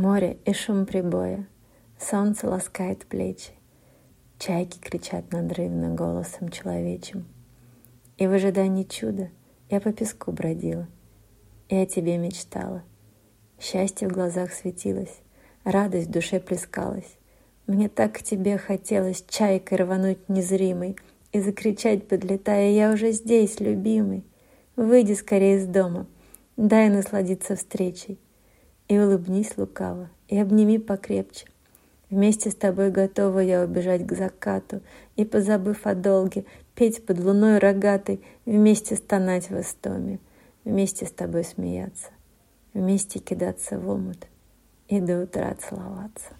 Море и шум прибоя, солнце ласкает плечи, чайки кричат надрывно голосом человечим. И в ожидании чуда я по песку бродила, и о тебе мечтала. Счастье в глазах светилось, радость в душе плескалась. Мне так к тебе хотелось чайкой рвануть незримой и закричать, подлетая, «Я уже здесь, любимый! Выйди скорее из дома, дай насладиться встречей!» И улыбнись лукаво, и обними покрепче. Вместе с тобой готова я убежать к закату, И, позабыв о долге, петь под луной рогатой, Вместе стонать в истоме, вместе с тобой смеяться, Вместе кидаться в омут и до утра целоваться.